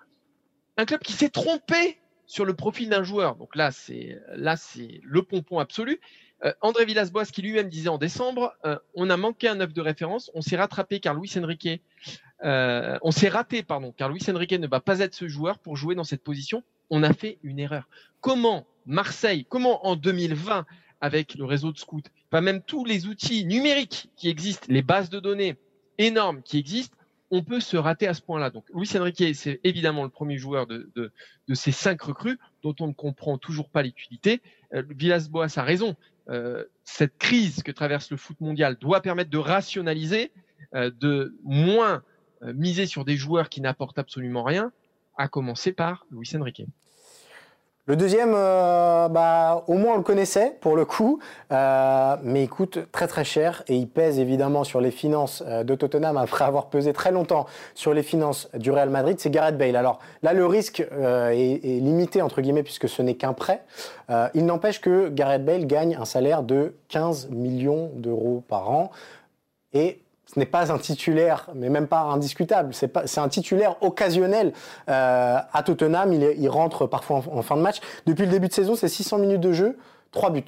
un club qui s'est trompé sur le profil d'un joueur. Donc là, c'est là c'est le pompon absolu. Euh, André Villas-Boas qui lui-même disait en décembre, euh, on a manqué un œuf de référence, on s'est rattrapé car Luis Enrique, euh, on s'est raté pardon, car Luis Enrique ne va pas être ce joueur pour jouer dans cette position. On a fait une erreur. Comment Marseille, comment en 2020 avec le réseau de scouts, pas même tous les outils numériques qui existent, les bases de données énormes qui existent, on peut se rater à ce point-là. Donc, Luis Enrique, c'est évidemment le premier joueur de, ces cinq recrues dont on ne comprend toujours pas l'utilité. Villas-Boas a raison. Euh, cette crise que traverse le foot mondial doit permettre de rationaliser, euh, de moins euh, miser sur des joueurs qui n'apportent absolument rien, à commencer par Luis Enrique. Le deuxième, euh, bah, au moins on le connaissait pour le coup, euh, mais il coûte très très cher et il pèse évidemment sur les finances euh, de Tottenham après avoir pesé très longtemps sur les finances du Real Madrid, c'est Gareth Bale. Alors là, le risque est, est, limité entre guillemets puisque ce n'est qu'un prêt. il n'empêche que Gareth Bale gagne un salaire de 15 millions d'euros par an et ce n'est pas un titulaire, mais même pas indiscutable. C'est un titulaire occasionnel euh, à Tottenham. Il, rentre parfois en, fin de match. Depuis le début de saison, c'est 600 minutes de jeu, 3 buts.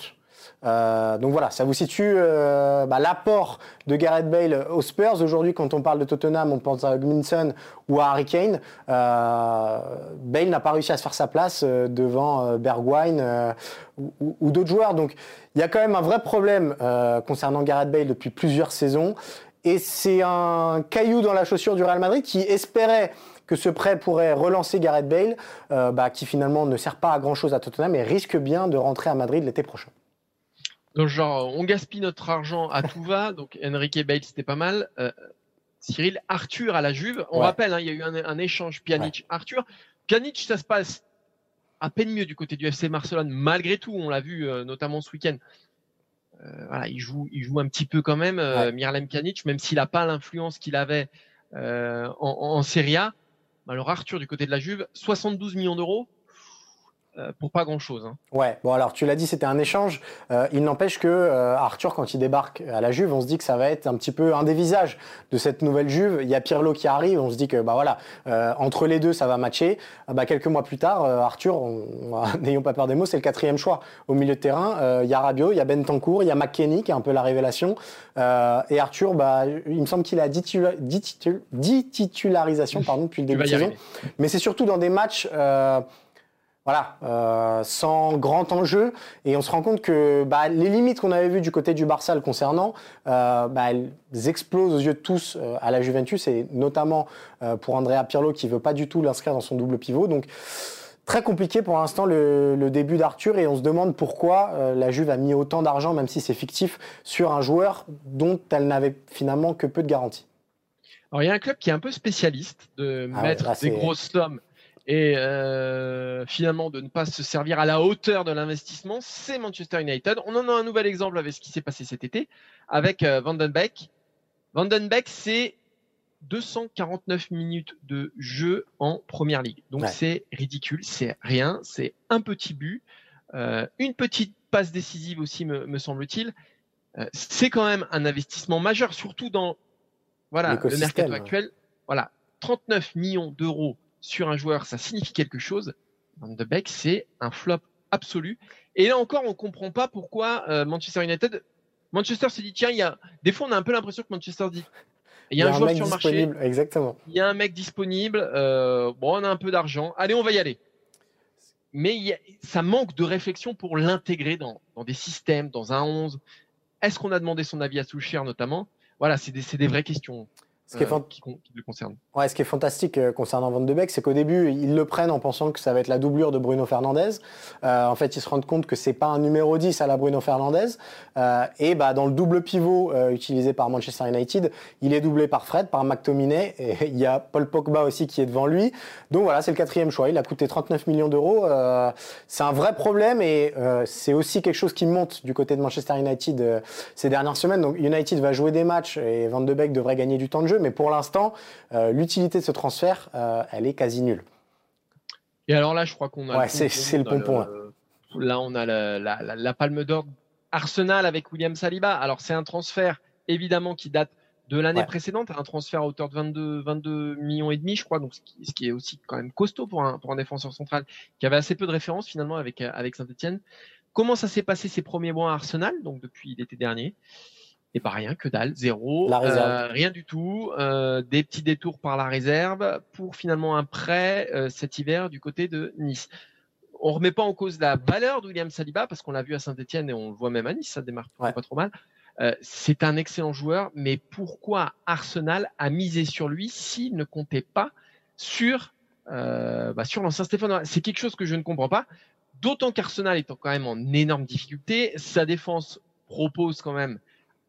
Euh, donc voilà, ça vous situe euh, bah, l'apport de Gareth Bale aux Spurs. Aujourd'hui, quand on parle de Tottenham, on pense à Gminson ou à Harry Kane. Bale n'a pas réussi à se faire sa place devant Bergwijn ou, ou d'autres joueurs. Donc il y a quand même un vrai problème concernant Gareth Bale depuis plusieurs saisons. Et c'est un caillou dans la chaussure du Real Madrid qui espérait que ce prêt pourrait relancer Gareth Bale, euh, bah, qui finalement ne sert pas à grand chose à Tottenham et risque bien de rentrer à Madrid l'été prochain. Donc genre, on gaspille notre argent à tout va. Donc Enrique Bale, c'était pas mal. Euh, Cyril, Arthur à la Juve. On rappelle, hein, il y a eu un, échange Pjanic-Arthur. Pjanic, ça se passe à peine mieux du côté du FC Barcelone, malgré tout. On l'a vu euh, notamment ce week-end. Euh, voilà, il joue, il joue un petit peu quand même, euh, Miralem Pjanic, même s'il n'a pas l'influence qu'il avait euh, en, en Serie A. Alors Arthur du côté de la Juve, 72 millions d'euros, pour pas grand-chose. Hein. Ouais, bon alors tu l'as dit, c'était un échange. Euh, il n'empêche que euh, Arthur, quand il débarque à la Juve, on se dit que ça va être un petit peu un des visages de cette nouvelle Juve. Il y a Pirlo qui arrive, on se dit que bah voilà, entre les deux, ça va matcher. bah, quelques mois plus tard, Arthur, n'ayons pas peur des mots, c'est le quatrième choix au milieu de terrain. Il y a Rabiot, il y a Bentancourt, il y a McKenny qui est un peu la révélation. et Arthur, bah, il me semble qu'il a 10 titularisations pardon, depuis le début de saison. Mais c'est surtout dans des matchs voilà, euh, sans grand enjeu. Et on se rend compte que bah, les limites qu'on avait vues du côté du Barça le concernant, euh, bah, elles explosent aux yeux de tous euh, à la Juventus, et notamment pour Andrea Pirlo qui veut pas du tout l'inscrire dans son double pivot. Donc très compliqué pour l'instant le, le, début d'Arthur, et on se demande pourquoi la Juve a mis autant d'argent, même si c'est fictif, sur un joueur dont elle n'avait finalement que peu de garanties. Alors il y a un club qui est un peu spécialiste de ah mettre des grosses sommes et euh, finalement de ne pas se servir à la hauteur de l'investissement, c'est Manchester United. On en a un nouvel exemple avec ce qui s'est passé cet été avec euh, Vandenbeek. Vandenbeek, c'est 249 minutes de jeu en première ligue. Donc c'est ridicule, c'est rien, c'est un petit but, euh, une petite passe décisive aussi me, me semble-t-il. Euh, c'est quand même un investissement majeur, surtout dans Voilà, le mercato ouais. actuel, voilà, 39 millions d'euros sur un joueur, ça signifie quelque chose. Van de Beek, c'est un flop absolu. Et là encore, on comprend pas pourquoi euh, Manchester United, Manchester se dit tiens, il y a des fois on a un peu l'impression que Manchester dit il y a un, joueur sur le marché, exactement. il y a un mec disponible, euh, bon, on a un peu d'argent, allez, on va y aller. Mais il y a- ça manque de réflexion pour l'intégrer dans, dans des systèmes, dans un 11. Est-ce qu'on a demandé son avis à Soucher notamment? Voilà, c'est des, c'est des vraies questions Ce qui est euh, qui, qui le concernent. Ouais, ce qui est fantastique euh, concernant Van de Beek, c'est qu'au début, ils le prennent en pensant que ça va être la doublure de Bruno Fernandez. Euh, en fait, ils se rendent compte que c'est pas un numéro 10 à la Bruno Fernandez. Euh, et bah, dans le double pivot euh, utilisé par Manchester United, il est doublé par Fred, par McTominay. Et il y a Paul Pogba aussi qui est devant lui. Donc voilà, c'est le quatrième choix. Il a coûté 39 millions d'euros. Euh, c'est un vrai problème et euh, c'est aussi quelque chose qui monte du côté de Manchester United euh, ces dernières semaines. Donc United va jouer des matchs et Van de Beek devrait gagner du temps de jeu. Mais pour l'instant, euh, l'utilité de ce transfert, euh, elle est quasi nulle. Et alors là, je crois qu'on a. Ouais, le c'est- pompon, le pompon, Là, on a la, la- la- la palme d'or Arsenal avec William Saliba. Alors, c'est un transfert, évidemment, qui date de l'année Ouais. précédente, un transfert à hauteur de 22, 22 millions et demi, je crois, donc ce qui, ce qui est aussi quand même costaud pour un, pour un défenseur central qui avait assez peu de références finalement avec, euh, avec Saint-Etienne. Comment ça s'est passé ces premiers mois à Arsenal, donc depuis l'été dernier? Et pas rien, que dalle, zéro, euh, rien du tout, euh, des petits détours par la réserve pour finalement un prêt euh, cet hiver du côté de Nice. On remet pas en cause la valeur de William Saliba parce qu'on l'a vu à Saint-Etienne et on le voit même à Nice, ça démarre Ouais. pas trop mal. C'est un excellent joueur, mais pourquoi Arsenal a misé sur lui s'il ne comptait pas sur bah, sur l'ancien Stéphane C'est quelque chose que je ne comprends pas. D'autant qu'Arsenal est quand même en énorme difficulté, sa défense propose quand même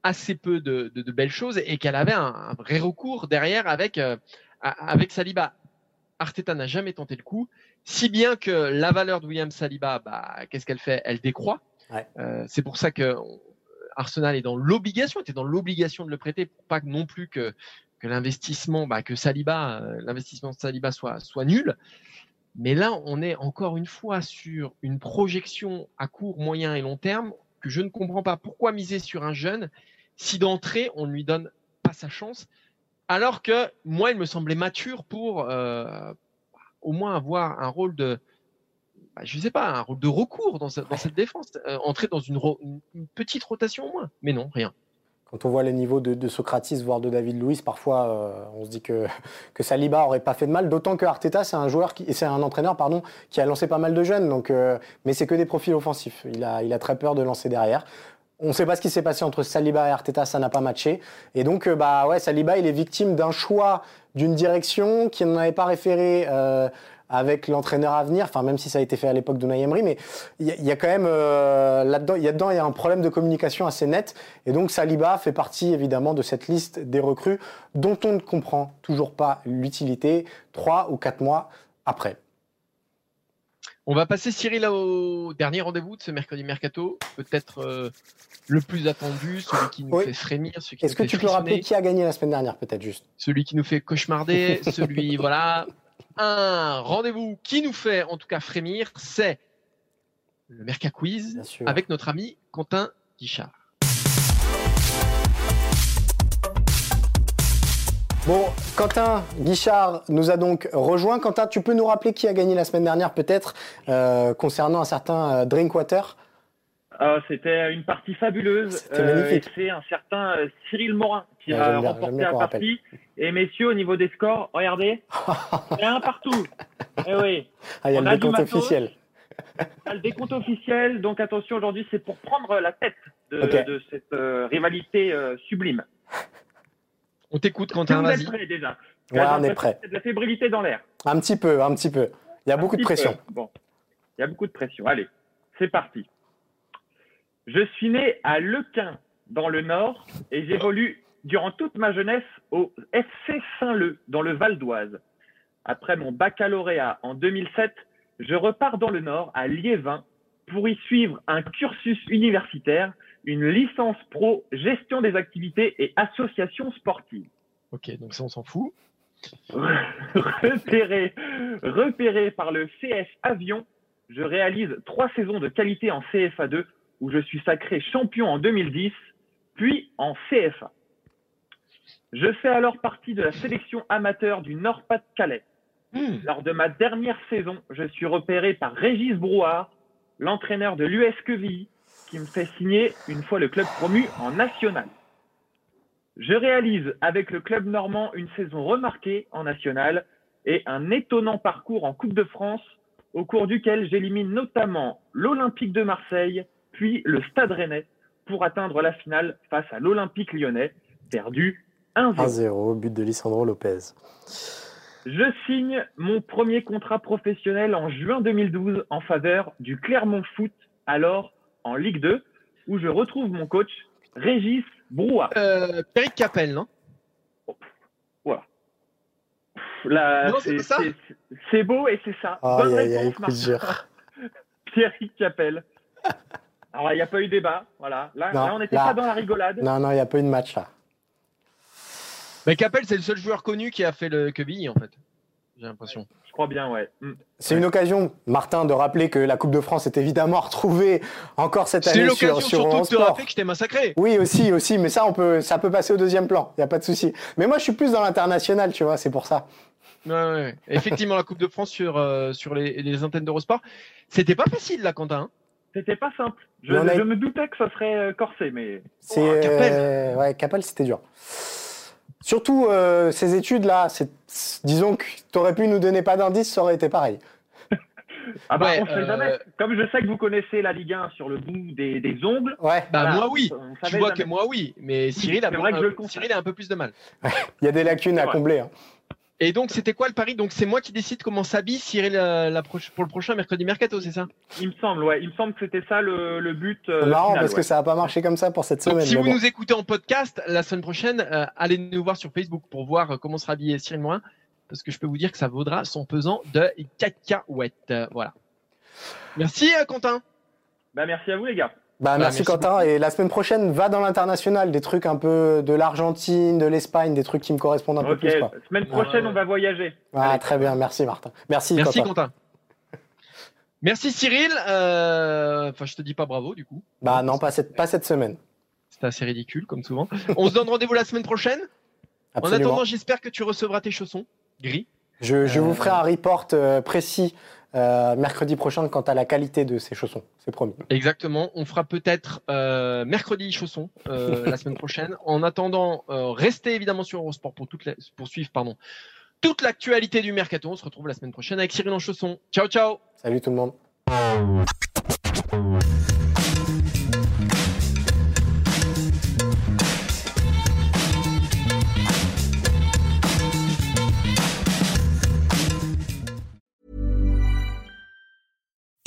assez peu de, de- de belles choses et qu'elle avait un, un vrai recours derrière avec euh, avec Saliba. Arteta n'a jamais tenté le coup, si bien que la valeur de William Saliba, bah, qu'est-ce qu'elle fait? Elle décroît. Ouais. Euh, c'est pour ça que Arsenal est dans l'obligation, était dans l'obligation de le prêter pour pas non plus que que l'investissement, bah, que Saliba, euh, l'investissement de Saliba soit soit nul. Mais là, on est encore une fois sur une projection à court, moyen et long terme que je ne comprends pas. Pourquoi miser sur un jeune si d'entrée on ne lui donne pas sa chance, alors que moi, il me semblait mature pour euh, au moins avoir un rôle de, bah, je sais pas, un rôle de recours dans, cette- défense, euh, entrer dans une, petite rotation au moins. Mais non, rien. Quand on voit les niveaux de, de Socrates, voire de David Luiz, parfois euh, on se dit que, Saliba aurait pas fait de mal. D'autant que Arteta, c'est un joueur, qui, c'est un entraîneur, pardon, qui a lancé pas mal de jeunes. Donc, mais c'est que des profils offensifs. Il a très peur de lancer derrière. On ne sait pas ce qui s'est passé entre Saliba et Arteta, ça n'a pas matché. Et donc, euh, bah ouais, Saliba, il est victime d'un choix, d'une direction qui n'en avait pas référé euh, avec l'entraîneur à venir. Enfin, même si ça a été fait à l'époque d'Unai Emery, mais il y, a- il y a quand même euh, là-dedans, il y a dedans, il y a un problème de communication assez net. Et donc, Saliba fait partie évidemment de cette liste des recrues dont on ne comprend toujours pas l'utilité trois ou quatre mois après. On va passer, Cyril, au dernier rendez-vous de ce mercredi mercato, peut-être euh, le plus attendu, celui qui nous Oui. fait frémir, celui qui Est-ce nous que fait tu peux rappeler qui a gagné la semaine dernière, peut-être juste? Celui qui nous fait cauchemarder, celui, voilà, un rendez-vous qui nous fait en tout cas frémir, c'est le Merca Quiz avec notre ami Quentin Guichard. Bon, Quentin Guichard nous a donc rejoint. Quentin, tu peux nous rappeler qui a gagné la semaine dernière, peut-être, euh, concernant un certain euh, Drinkwater? Ah, C'était une partie fabuleuse. Et c'est un certain euh, Cyril Morin qui Ouais, a j'aime remporté la partie. Et messieurs, au niveau des scores, regardez, il y a un partout. Eh oui, Ah, il y a On le a décompte officiel. on a le décompte officiel. Donc attention, aujourd'hui, c'est pour prendre la tête de, cette euh, rivalité euh, sublime. On t'écoute, Quentin, vous êtes prêts déjà Ouais, on est prêt. qu'il y a De la fébrilité dans l'air. Un petit peu, un petit peu. Il y a beaucoup de pression. peu. Bon, il y a beaucoup de pression. Allez, c'est parti. Je suis né à Lequin, dans le Nord, et j'évolue durant toute ma jeunesse au FC Saint-Leu, dans le Val d'Oise. Après mon baccalauréat en 2007, je repars dans le Nord, à Liévin, pour y suivre un cursus universitaire, une licence pro, gestion des activités et associations sportives. Ok, donc ça, on s'en fout. repéré, repéré par le CS Avion, je réalise trois saisons de qualité en CFA2 où je suis sacré champion en 2010, puis en CFA. Je fais alors partie de la sélection amateur du Nord-Pas-de-Calais. Hmm. Lors de ma dernière saison, je suis repéré par Régis Brouard, l'entraîneur de l'US Quevilly, qui me fait signer une fois le club promu en national. Je réalise avec le club normand une saison remarquée en national et un étonnant parcours en Coupe de France, au cours duquel j'élimine notamment l'Olympique de Marseille, puis le Stade Rennais, pour atteindre la finale face à l'Olympique lyonnais, perdu 1-0. 1-0, but de Lisandro Lopez. Je signe mon premier contrat professionnel en juin 2012 en faveur du Clermont Foot, alors en Ligue 2, où je retrouve mon coach Régis Brouard. Euh, Pierrick Capel, non? Voilà. Là, Non, c'est c'est- pas ça c'est- c'est beau et c'est ça. Aïe, Bonne réponse. Pierrick Capel. Alors, il n'y a pas eu débat. Voilà. Là, Non, là, on n'était pas dans la rigolade. Non, non, il n'y a pas eu de match là. Mais Capel, c'est le seul joueur connu qui a fait le Quevilly, en fait. J'ai l'impression. Je crois bien, ouais. Mm. C'est une occasion, Martin, de rappeler que la Coupe de France est évidemment retrouvée encore cette C'est année l'occasion sur, sur surtout de te rappeler que je t'ai massacré. Oui, aussi, aussi, mais ça, on peut, ça peut passer au deuxième plan, il n'y a pas de souci. Mais moi, je suis plus dans l'international, tu vois, c'est pour ça. Ouais, ouais. Effectivement, la Coupe de France sur, euh, sur les, les antennes d'Eurosport. C'était pas facile, là, Quentin. hein. C'était pas simple. A- je me doutais que ça serait euh, corsé, mais C'est, Oh, Capel. euh, ouais, Capel, c'était dur. Surtout euh, ces études-là, disons que tu aurais pu nous donner pas d'indice, ça aurait été pareil. ah bah, Ouais, on sait euh, jamais. Comme je sais que vous connaissez la Ligue 1 sur le bout des, des ongles. Ouais, Bah, voilà, moi, oui. Tu vois jamais. que moi, oui. Mais Cyril a, c'est vrai que je le un- constate. Cyril a un peu plus de mal. il y a des lacunes à combler. hein. Et donc, c'était quoi le pari? Donc, c'est moi qui décide comment s'habille Cyril euh, la proche- pour le prochain mercredi mercato, c'est ça? Il me semble, ouais. Il me semble que c'était ça le, le but. euh, C'est marrant final, parce ouais. que ça n'a pas marché comme ça pour cette Donc, semaine. si vous bon. nous écoutez en podcast, la semaine prochaine, euh, allez nous voir sur Facebook pour voir euh, comment sera habillé Cyril Morin. Parce que je peux vous dire que ça vaudra son pesant de cacahuètes. Euh, voilà. Merci, euh, Quentin. Bah, merci à vous, les gars. Bah, Bah, merci merci Quentin. Et la semaine prochaine, va dans l'international, des trucs un peu de l'Argentine, de l'Espagne, des trucs qui me correspondent un peu plus. Quoi. semaine prochaine, Ouais. on va voyager. Ah, Allez. très bien, merci Martin. Merci, Merci, Quentin. Quentin. Merci, Cyril. Euh, Enfin, je te dis pas bravo, du coup. Bah non, pas cette, pas cette semaine. C'est assez ridicule, comme souvent. On se donne rendez-vous la semaine prochaine. En attendant, j'espère que tu recevras tes chaussons gris. Je, je Euh, vous ferai un report euh, précis euh, mercredi prochain quant à la qualité de ces chaussons, c'est promis. Exactement. On fera peut-être euh, mercredi chaussons euh, la semaine prochaine. En attendant, restez évidemment sur Eurosport pour, toute la- pour suivre pardon, toute l'actualité du mercato. On se retrouve la semaine prochaine avec Cyril en chaussons. Ciao, ciao. Salut tout le monde.